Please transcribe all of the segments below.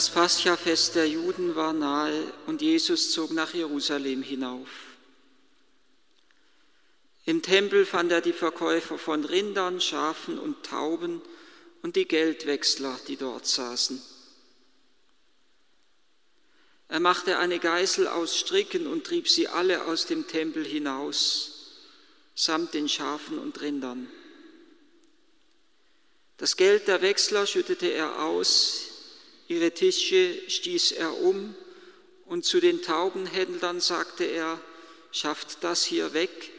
Das Paschafest der Juden war nahe und Jesus zog nach Jerusalem hinauf. Im Tempel fand er die Verkäufer von Rindern, Schafen und Tauben und die Geldwechsler, die dort saßen. Er machte eine Geißel aus Stricken und trieb sie alle aus dem Tempel hinaus, samt den Schafen und Rindern. Das Geld der Wechsler schüttete er aus, Ihre Tische stieß er um und zu den Taubenhändlern sagte er, schafft das hier weg,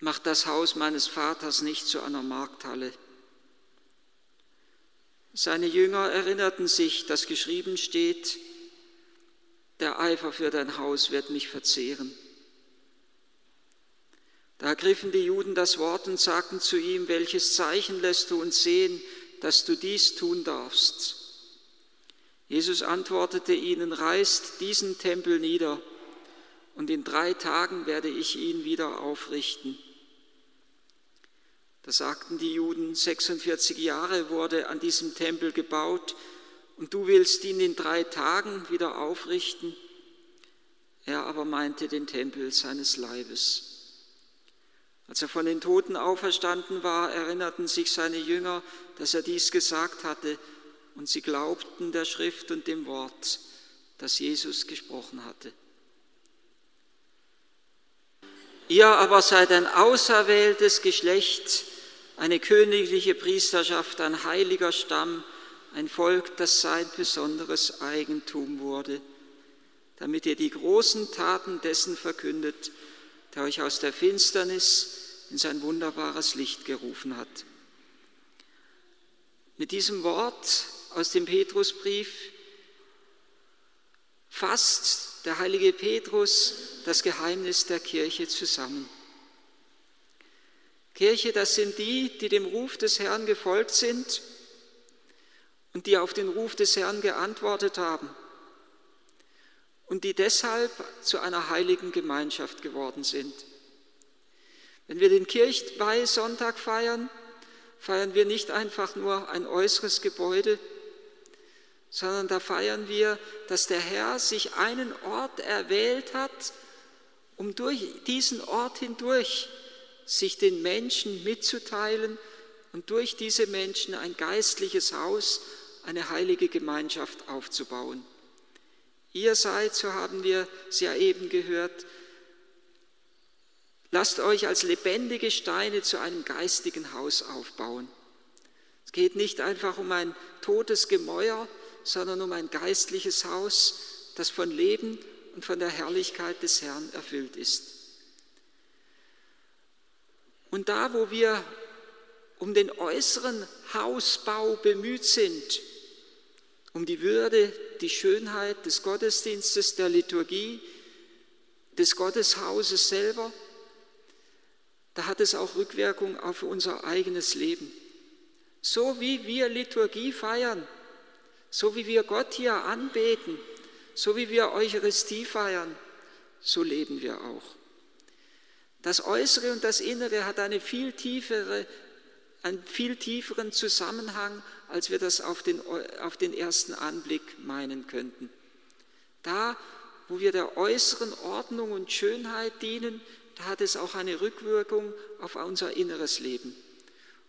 macht das Haus meines Vaters nicht zu einer Markthalle. Seine Jünger erinnerten sich, dass geschrieben steht, der Eifer für dein Haus wird mich verzehren. Da ergriffen die Juden das Wort und sagten zu ihm, welches Zeichen lässt du uns sehen, dass du dies tun darfst. Jesus antwortete ihnen, reißt diesen Tempel nieder und in drei Tagen werde ich ihn wieder aufrichten. Da sagten die Juden, 46 Jahre wurde an diesem Tempel gebaut und du willst ihn in drei Tagen wieder aufrichten. Er aber meinte den Tempel seines Leibes. Als er von den Toten auferstanden war, erinnerten sich seine Jünger, dass er dies gesagt hatte, und sie glaubten der Schrift und dem Wort, das Jesus gesprochen hatte. Ihr aber seid ein auserwähltes Geschlecht, eine königliche Priesterschaft, ein heiliger Stamm, ein Volk, das sein besonderes Eigentum wurde, damit ihr die großen Taten dessen verkündet, der euch aus der Finsternis in sein wunderbares Licht gerufen hat. Mit diesem Wort aus dem Petrusbrief fasst der heilige Petrus das Geheimnis der Kirche zusammen. Kirche, das sind die, die dem Ruf des Herrn gefolgt sind und die auf den Ruf des Herrn geantwortet haben und die deshalb zu einer heiligen Gemeinschaft geworden sind. Wenn wir den Kirchweihsonntag feiern, feiern wir nicht einfach nur ein äußeres Gebäude, sondern da feiern wir, dass der Herr sich einen Ort erwählt hat, um durch diesen Ort hindurch sich den Menschen mitzuteilen und durch diese Menschen ein geistliches Haus, eine heilige Gemeinschaft aufzubauen. Ihr seid, so haben wir es ja eben gehört, Lasst euch als lebendige Steine zu einem geistigen Haus aufbauen. Es geht nicht einfach um ein totes Gemäuer, sondern um ein geistliches Haus, das von Leben und von der Herrlichkeit des Herrn erfüllt ist. Und da, wo wir um den äußeren Hausbau bemüht sind, um die Würde, die Schönheit des Gottesdienstes, der Liturgie, des Gotteshauses selber, da hat es auch Rückwirkung auf unser eigenes Leben. So wie wir Liturgie feiern, so wie wir Gott hier anbeten, so wie wir Eucharistie feiern, so leben wir auch. Das Äußere und das Innere hat eine viel tiefere, einen viel tieferen Zusammenhang, als wir das auf den, auf den ersten Anblick meinen könnten. Da, wo wir der äußeren Ordnung und Schönheit dienen, da hat es auch eine Rückwirkung auf unser inneres Leben.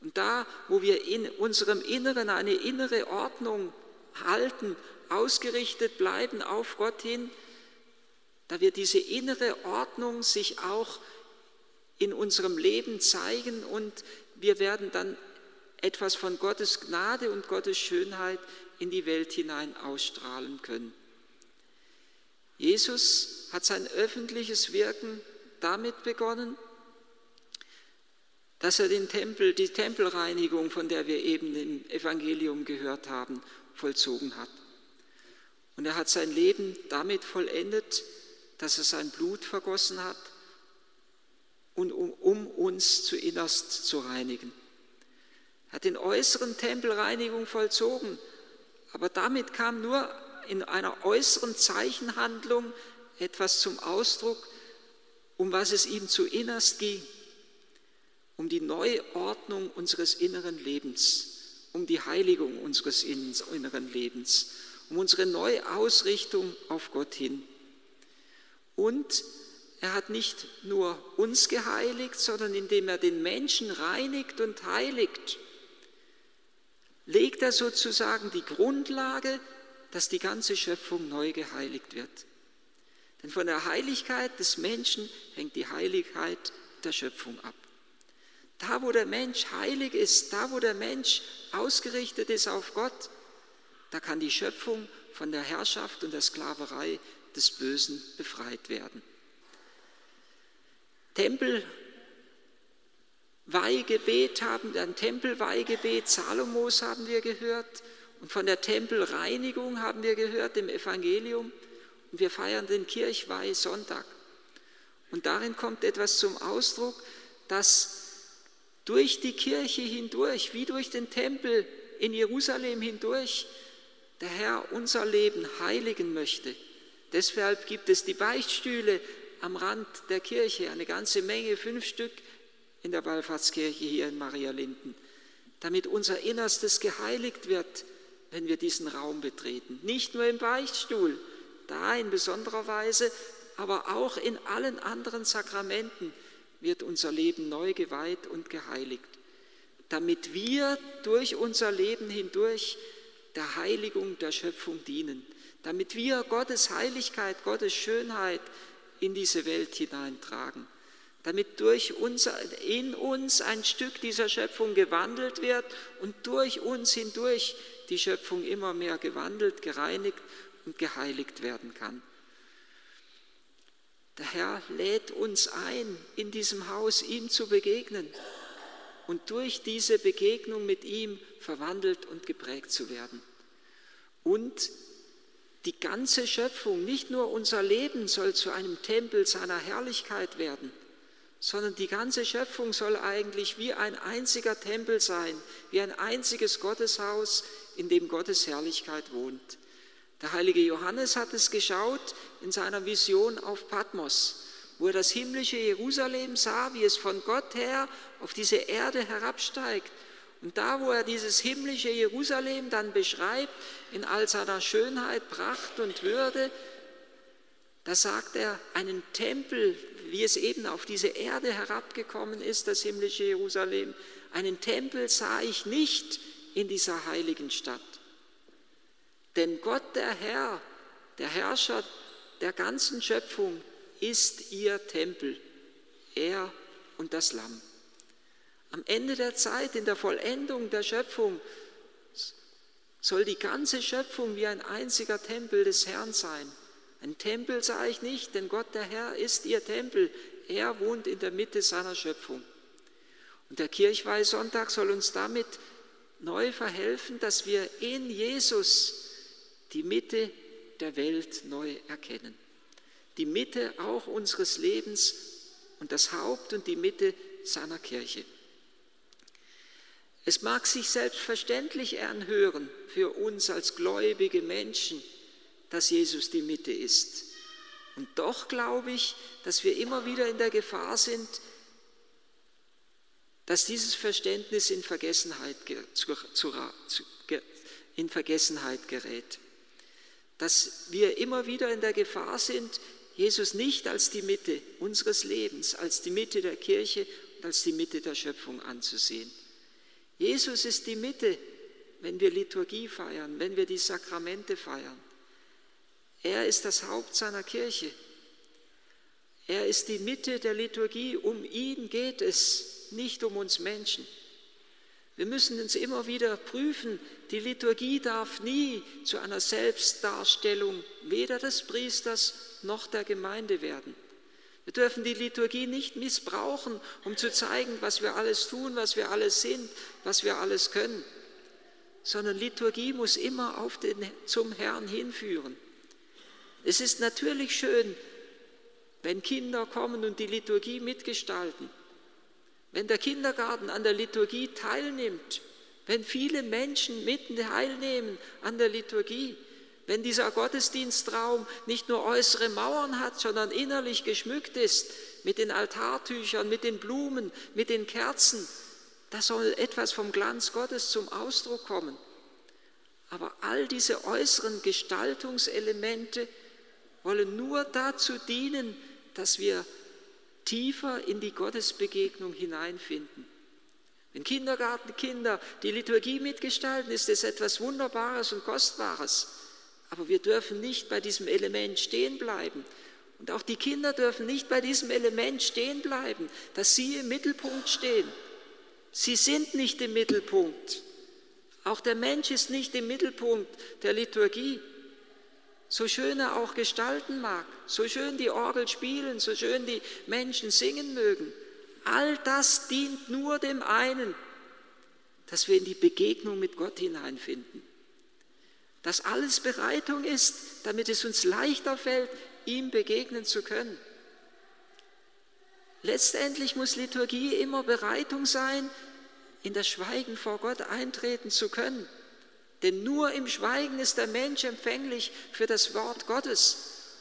Und da, wo wir in unserem Inneren eine innere Ordnung halten, ausgerichtet bleiben auf Gott hin, da wird diese innere Ordnung sich auch in unserem Leben zeigen und wir werden dann etwas von Gottes Gnade und Gottes Schönheit in die Welt hinein ausstrahlen können. Jesus hat sein öffentliches Wirken damit begonnen, dass er den Tempel, die Tempelreinigung, von der wir eben im Evangelium gehört haben, vollzogen hat. Und er hat sein Leben damit vollendet, dass er sein Blut vergossen hat, und um, um uns zu innerst zu reinigen. Er hat den äußeren Tempelreinigung vollzogen, aber damit kam nur in einer äußeren Zeichenhandlung etwas zum Ausdruck, um was es ihm zu innerst ging, um die Neuordnung unseres inneren Lebens, um die Heiligung unseres inneren Lebens, um unsere Neuausrichtung auf Gott hin. Und er hat nicht nur uns geheiligt, sondern indem er den Menschen reinigt und heiligt, legt er sozusagen die Grundlage, dass die ganze Schöpfung neu geheiligt wird. Denn von der Heiligkeit des Menschen hängt die Heiligkeit der Schöpfung ab. Da, wo der Mensch heilig ist, da, wo der Mensch ausgerichtet ist auf Gott, da kann die Schöpfung von der Herrschaft und der Sklaverei des Bösen befreit werden. Tempelweihgebet haben, ein Tempelweihgebet Salomos haben wir gehört und von der Tempelreinigung haben wir gehört im Evangelium und wir feiern den Kirchweihsonntag. Und darin kommt etwas zum Ausdruck, dass durch die Kirche hindurch, wie durch den Tempel in Jerusalem hindurch, der Herr unser Leben heiligen möchte. Deshalb gibt es die Beichtstühle am Rand der Kirche, eine ganze Menge, fünf Stück in der Wallfahrtskirche hier in Maria Linden, damit unser Innerstes geheiligt wird, wenn wir diesen Raum betreten. Nicht nur im Beichtstuhl, da in besonderer Weise, aber auch in allen anderen Sakramenten wird unser Leben neu geweiht und geheiligt, damit wir durch unser Leben hindurch der Heiligung der Schöpfung dienen, damit wir Gottes Heiligkeit, Gottes Schönheit in diese Welt hineintragen, damit durch unser, in uns ein Stück dieser Schöpfung gewandelt wird und durch uns hindurch die Schöpfung immer mehr gewandelt, gereinigt und geheiligt werden kann. Der Herr lädt uns ein, in diesem Haus ihm zu begegnen und durch diese Begegnung mit ihm verwandelt und geprägt zu werden. Und die ganze Schöpfung, nicht nur unser Leben soll zu einem Tempel seiner Herrlichkeit werden, sondern die ganze Schöpfung soll eigentlich wie ein einziger Tempel sein, wie ein einziges Gotteshaus, in dem Gottes Herrlichkeit wohnt. Der heilige Johannes hat es geschaut in seiner Vision auf Patmos, wo er das himmlische Jerusalem sah, wie es von Gott her auf diese Erde herabsteigt. Und da, wo er dieses himmlische Jerusalem dann beschreibt, in all seiner Schönheit, Pracht und Würde, da sagt er, einen Tempel, wie es eben auf diese Erde herabgekommen ist, das himmlische Jerusalem, einen Tempel sah ich nicht in dieser heiligen Stadt. Denn Gott der Herr, der Herrscher der ganzen Schöpfung, ist ihr Tempel, er und das Lamm. Am Ende der Zeit, in der Vollendung der Schöpfung, soll die ganze Schöpfung wie ein einziger Tempel des Herrn sein. Ein Tempel sah ich nicht, denn Gott der Herr ist ihr Tempel. Er wohnt in der Mitte seiner Schöpfung. Und der Kirchweihsonntag soll uns damit neu verhelfen, dass wir in Jesus die Mitte der Welt neu erkennen. Die Mitte auch unseres Lebens und das Haupt und die Mitte seiner Kirche. Es mag sich selbstverständlich anhören für uns als gläubige Menschen, dass Jesus die Mitte ist. Und doch glaube ich, dass wir immer wieder in der Gefahr sind, dass dieses Verständnis in Vergessenheit, in Vergessenheit gerät dass wir immer wieder in der Gefahr sind, Jesus nicht als die Mitte unseres Lebens, als die Mitte der Kirche und als die Mitte der Schöpfung anzusehen. Jesus ist die Mitte, wenn wir Liturgie feiern, wenn wir die Sakramente feiern. Er ist das Haupt seiner Kirche. Er ist die Mitte der Liturgie. Um ihn geht es, nicht um uns Menschen. Wir müssen uns immer wieder prüfen, die Liturgie darf nie zu einer Selbstdarstellung weder des Priesters noch der Gemeinde werden. Wir dürfen die Liturgie nicht missbrauchen, um zu zeigen, was wir alles tun, was wir alles sind, was wir alles können, sondern Liturgie muss immer auf den, zum Herrn hinführen. Es ist natürlich schön, wenn Kinder kommen und die Liturgie mitgestalten. Wenn der Kindergarten an der Liturgie teilnimmt, wenn viele Menschen mitten teilnehmen an der Liturgie, wenn dieser Gottesdienstraum nicht nur äußere Mauern hat, sondern innerlich geschmückt ist mit den Altartüchern, mit den Blumen, mit den Kerzen, Da soll etwas vom Glanz Gottes zum Ausdruck kommen. Aber all diese äußeren Gestaltungselemente wollen nur dazu dienen, dass wir tiefer in die Gottesbegegnung hineinfinden. Wenn Kindergartenkinder die Liturgie mitgestalten, ist es etwas Wunderbares und Kostbares. Aber wir dürfen nicht bei diesem Element stehen bleiben. Und auch die Kinder dürfen nicht bei diesem Element stehen bleiben, dass sie im Mittelpunkt stehen. Sie sind nicht im Mittelpunkt. Auch der Mensch ist nicht im Mittelpunkt der Liturgie. So schön er auch gestalten mag, so schön die Orgel spielen, so schön die Menschen singen mögen, all das dient nur dem einen, dass wir in die Begegnung mit Gott hineinfinden. Dass alles Bereitung ist, damit es uns leichter fällt, ihm begegnen zu können. Letztendlich muss Liturgie immer Bereitung sein, in das Schweigen vor Gott eintreten zu können. Denn nur im Schweigen ist der Mensch empfänglich für das Wort Gottes.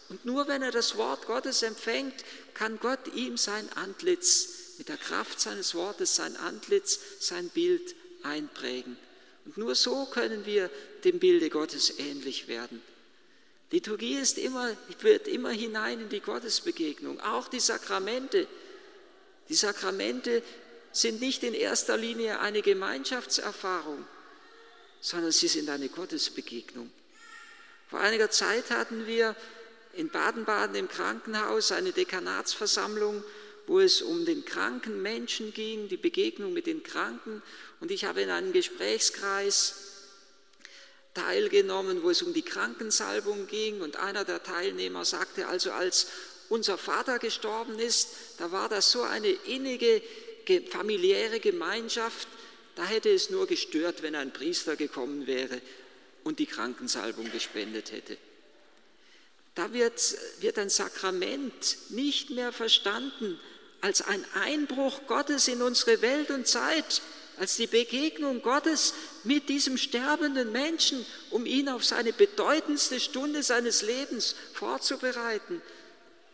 Und nur wenn er das Wort Gottes empfängt, kann Gott ihm sein Antlitz, mit der Kraft seines Wortes sein Antlitz, sein Bild einprägen. Und nur so können wir dem Bilde Gottes ähnlich werden. Liturgie ist immer, wird immer hinein in die Gottesbegegnung, auch die Sakramente. Die Sakramente sind nicht in erster Linie eine Gemeinschaftserfahrung, sondern sie sind eine Gottesbegegnung. Vor einiger Zeit hatten wir in Baden-Baden im Krankenhaus eine Dekanatsversammlung, wo es um den kranken Menschen ging, die Begegnung mit den Kranken. Und ich habe in einem Gesprächskreis teilgenommen, wo es um die Krankensalbung ging. Und einer der Teilnehmer sagte also, als unser Vater gestorben ist, da war das so eine innige familiäre Gemeinschaft, da hätte es nur gestört, wenn ein Priester gekommen wäre und die Krankensalbung gespendet hätte. Da wird, wird ein Sakrament nicht mehr verstanden als ein Einbruch Gottes in unsere Welt und Zeit, als die Begegnung Gottes mit diesem sterbenden Menschen, um ihn auf seine bedeutendste Stunde seines Lebens vorzubereiten,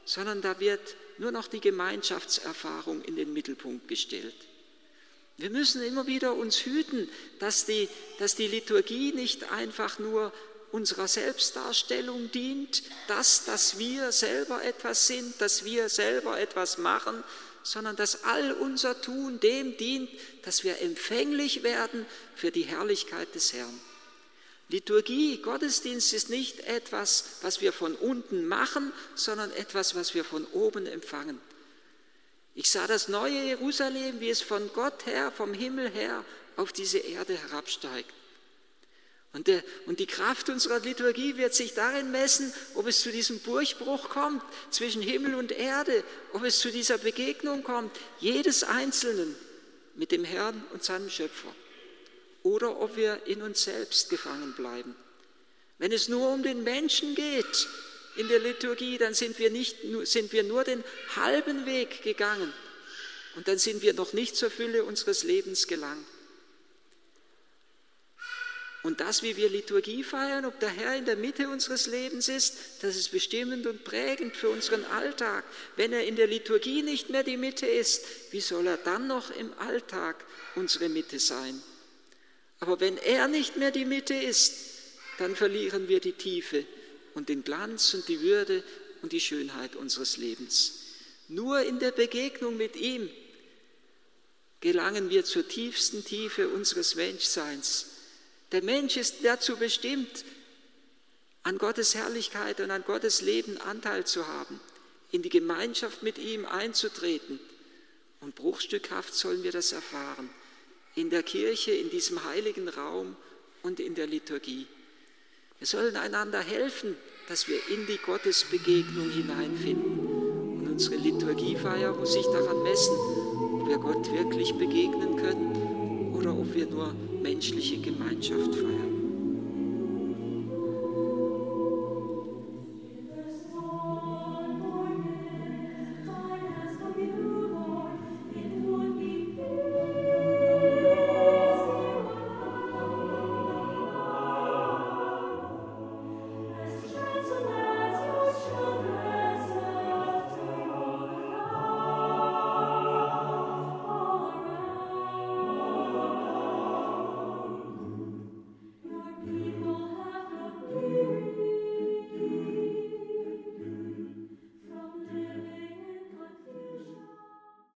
sondern da wird nur noch die Gemeinschaftserfahrung in den Mittelpunkt gestellt. Wir müssen immer wieder uns hüten, dass die, dass die Liturgie nicht einfach nur unserer Selbstdarstellung dient, dass, dass wir selber etwas sind, dass wir selber etwas machen, sondern dass all unser Tun dem dient, dass wir empfänglich werden für die Herrlichkeit des Herrn. Liturgie, Gottesdienst ist nicht etwas, was wir von unten machen, sondern etwas, was wir von oben empfangen. Ich sah das neue Jerusalem, wie es von Gott her, vom Himmel her auf diese Erde herabsteigt. Und, der, und, die Kraft unserer Liturgie wird sich darin messen, ob es zu diesem Durchbruch kommt zwischen Himmel und Erde, ob es zu dieser Begegnung kommt, jedes Einzelnen mit dem Herrn und seinem Schöpfer, oder ob wir in uns selbst gefangen bleiben. Wenn es nur um den Menschen geht, in der Liturgie, dann sind wir, nicht, sind wir nur den halben Weg gegangen und dann sind wir noch nicht zur Fülle unseres Lebens gelangt. Und das, wie wir Liturgie feiern, ob der Herr in der Mitte unseres Lebens ist, das ist bestimmend und prägend für unseren Alltag. Wenn er in der Liturgie nicht mehr die Mitte ist, wie soll er dann noch im Alltag unsere Mitte sein? Aber wenn er nicht mehr die Mitte ist, dann verlieren wir die Tiefe und den Glanz und die Würde und die Schönheit unseres Lebens. Nur in der Begegnung mit ihm gelangen wir zur tiefsten Tiefe unseres Menschseins. Der Mensch ist dazu bestimmt, an Gottes Herrlichkeit und an Gottes Leben Anteil zu haben, in die Gemeinschaft mit ihm einzutreten. Und bruchstückhaft sollen wir das erfahren, in der Kirche, in diesem heiligen Raum und in der Liturgie. Wir sollen einander helfen, dass wir in die Gottesbegegnung hineinfinden. Und unsere Liturgiefeier muss sich daran messen, ob wir Gott wirklich begegnen können oder ob wir nur menschliche Gemeinschaft feiern.